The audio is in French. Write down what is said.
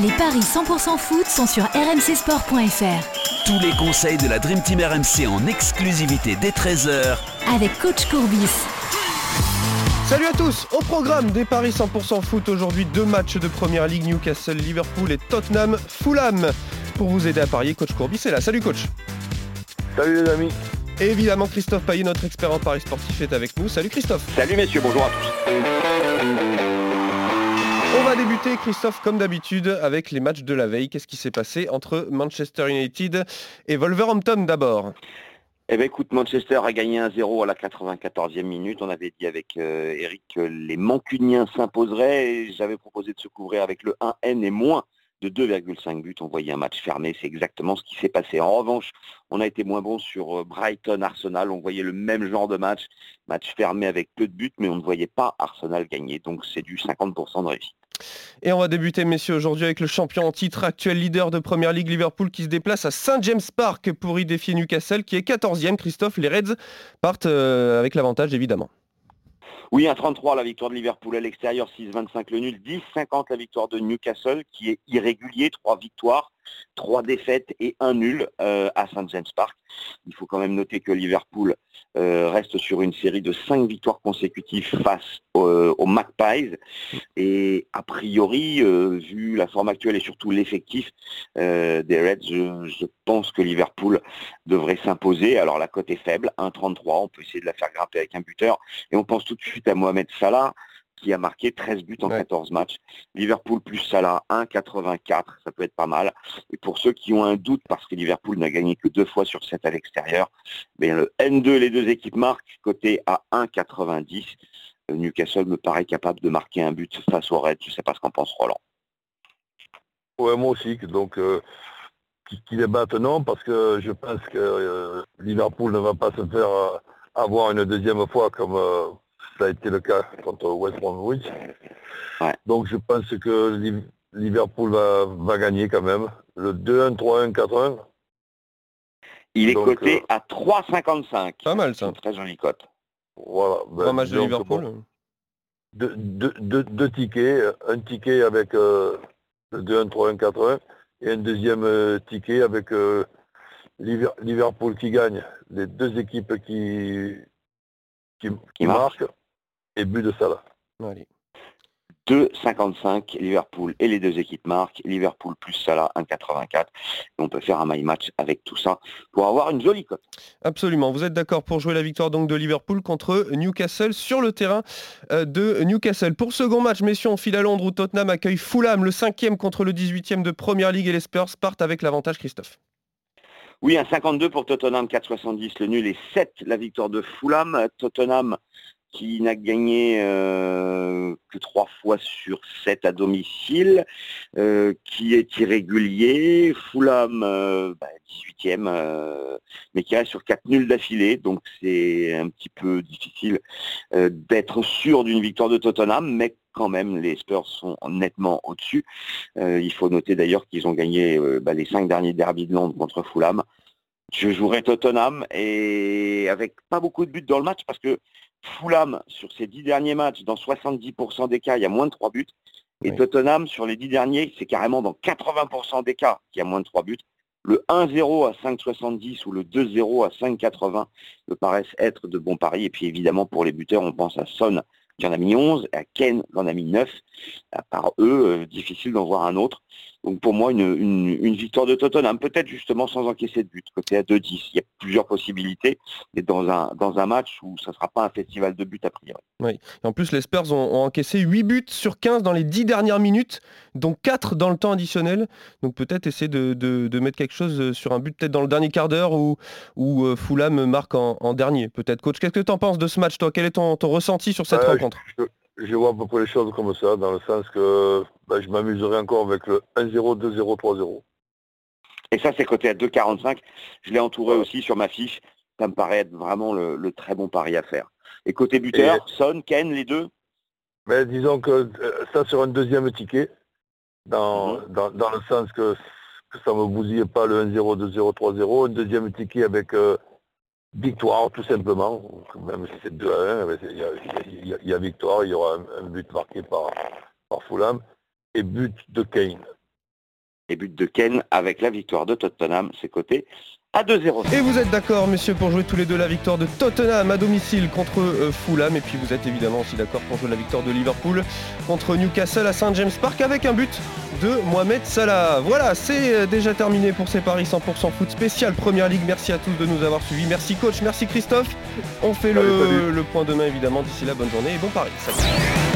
Les paris 100% foot sont sur rmcsport.fr. Tous les conseils de la Dream Team RMC en exclusivité dès 13h avec coach Courbis. Salut à tous Au programme des Paris 100% foot aujourd'hui, deux matchs de Première Ligue, Newcastle, Liverpool et Tottenham, Fulham. Pour vous aider à parier, coach Courbis est là. Salut coach Salut les amis Et évidemment Christophe Payet, notre expert en Paris sportif, est avec nous. Salut Christophe Salut messieurs, bonjour à tous On va débuter, Christophe, comme d'habitude, avec les matchs de la veille. Qu'est-ce qui s'est passé entre Manchester United et Wolverhampton d'abord? Eh bien écoute, Manchester a gagné 1-0 à la 94e minute. On avait dit avec euh, Eric que les Mancuniens s'imposeraient. J'avais proposé de se couvrir avec le 1N et moins de 2,5 buts. On voyait un match fermé. C'est exactement ce qui s'est passé. En revanche, on a été moins bon sur euh, Brighton Arsenal. On voyait le même genre de match. Match fermé avec peu de buts, mais on ne voyait pas Arsenal gagner. Donc c'est du 50% de réussite. Et on va débuter, messieurs, aujourd'hui avec le champion en titre, actuel leader de Première Ligue Liverpool qui se déplace à St James Park pour y défier Newcastle qui est 14e. Christophe, les Reds partent euh, avec l'avantage évidemment. Oui, 1,33 la victoire de Liverpool à l'extérieur, 6,25 le nul, 10,50 la victoire de Newcastle qui est irrégulier, 3 victoires, 3 défaites et 1 nul euh, à St James Park. Il faut quand même noter que Liverpool euh, reste sur une série de 5 victoires consécutives face aux Magpies. Et a priori, euh, vu la forme actuelle et surtout l'effectif des Reds, je, je, pense que Liverpool devrait s'imposer. Alors la cote est faible, 1,33, on peut essayer de la faire grimper avec un buteur. Et on pense tout de suite à Mohamed Salah qui a marqué 13 buts en 14 matchs. Liverpool plus Salah, 1,84, ça peut être pas mal. Et pour ceux qui ont un doute, parce que Liverpool n'a gagné que deux fois sur 7 à l'extérieur, le N2, les deux équipes marquent, côté à 1,90. Newcastle me paraît capable de marquer un but face au Red. Je ne sais pas ce qu'en pense Roland. Ouais, moi aussi. Donc, euh, qu'il est non, parce que je pense que euh, Liverpool ne va pas se faire euh, avoir une deuxième fois comme ça a été le cas contre West Bromwich. Donc je pense que Liverpool va, gagner quand même. Le 2-1, 3-1, 4-1. Il est coté à 3,55. Pas mal ça. Très jolie cote. Voilà. Ben, match de Liverpool. deux, tickets. Un ticket avec euh, le 2-1, 3-1, 4-1 et un deuxième euh, ticket avec euh, Liverpool qui gagne. Les deux équipes qui, qui, marquent et but de Salah. Allez. 2,55 Liverpool et les deux équipes marquent. Liverpool plus Salah 1,84. On peut faire un my match avec tout ça pour avoir une jolie cote. Absolument. Vous êtes d'accord pour jouer la victoire donc de Liverpool contre Newcastle sur le terrain euh, de Newcastle. Pour second match, messieurs, on file à Londres où Tottenham accueille Fulham, le cinquième contre le 18e de Première Ligue et les Spurs partent avec l'avantage Christophe. Oui, un 52 pour Tottenham, 4,70 le nul et 7 la victoire de Fulham. Tottenham qui n'a gagné euh, que trois fois sur sept à domicile, euh, qui est irrégulier. Fulham, 18e, euh, mais qui reste sur quatre nuls d'affilée, donc c'est un petit peu difficile d'être sûr d'une victoire de Tottenham, mais quand même, les Spurs sont nettement au-dessus. il faut noter d'ailleurs qu'ils ont gagné bah, les cinq derniers derbys de Londres contre Fulham. Je jouerai Tottenham et avec pas beaucoup de buts dans le match parce que Fulham, sur ses dix derniers matchs, dans 70% des cas, il y a moins de trois buts. Et Tottenham, sur les dix derniers, c'est carrément dans 80% des cas qu'il y a moins de trois buts. Le 1-0 à 5,70 ou le 2-0 à 5,80 me paraissent être de bons paris. Et puis évidemment, pour les buteurs, on pense à Son qui en a mis 11, à Ken qui en a mis 9. À part eux, euh, difficile d'en voir un autre. Donc pour moi, une, victoire de Tottenham, peut-être justement sans encaisser de but, côté à 2-10. Il y a plusieurs possibilités, mais dans un, dans un match où ça ne sera pas un festival de buts a priori. Oui, et en plus les Spurs ont, encaissé 8 buts sur 15 dans les 10 dernières minutes, dont 4 dans le temps additionnel. Donc peut-être essayer de, mettre quelque chose sur un but peut-être dans le dernier quart d'heure où, où euh, Fulham marque en, dernier. Peut-être coach, qu'est-ce que tu en penses de ce match toi? Quel est ton, ressenti sur cette rencontre? je vois à peu près les choses comme ça, dans le sens que ben, je m'amuserai encore avec le 1-0, 2-0, 3-0. Et ça, c'est côté à 2,45. Je l'ai entouré aussi sur ma fiche. Ça me paraît être vraiment le, très bon pari à faire. Et côté buteur, Son, Ken, les deux? Mais ben, Disons que euh, ça sur un deuxième ticket, dans, mhm. dans, le sens que, ça ne me bousille pas le 1-0, 2-0, 3-0. Un deuxième ticket avec euh, Victoire, tout simplement. Même si c'est 2 à 1, il y, a victoire, il y aura un, but marqué par, par Fulham. Et but de Kane. et but de Ken avec la victoire de Tottenham, c'est coté à 2-0. Et vous êtes d'accord, messieurs, pour jouer tous les deux la victoire de Tottenham à domicile contre euh, Fulham. Et puis vous êtes évidemment aussi d'accord pour jouer la victoire de Liverpool contre Newcastle à St James Park avec un but de Mohamed Salah. Voilà, c'est euh, déjà terminé pour ces paris 100% foot spécial Première Ligue. Merci à tous de nous avoir suivis. Merci coach, merci Christophe. On fait le, le point demain évidemment. D'ici là, bonne journée et bon pari. Salut.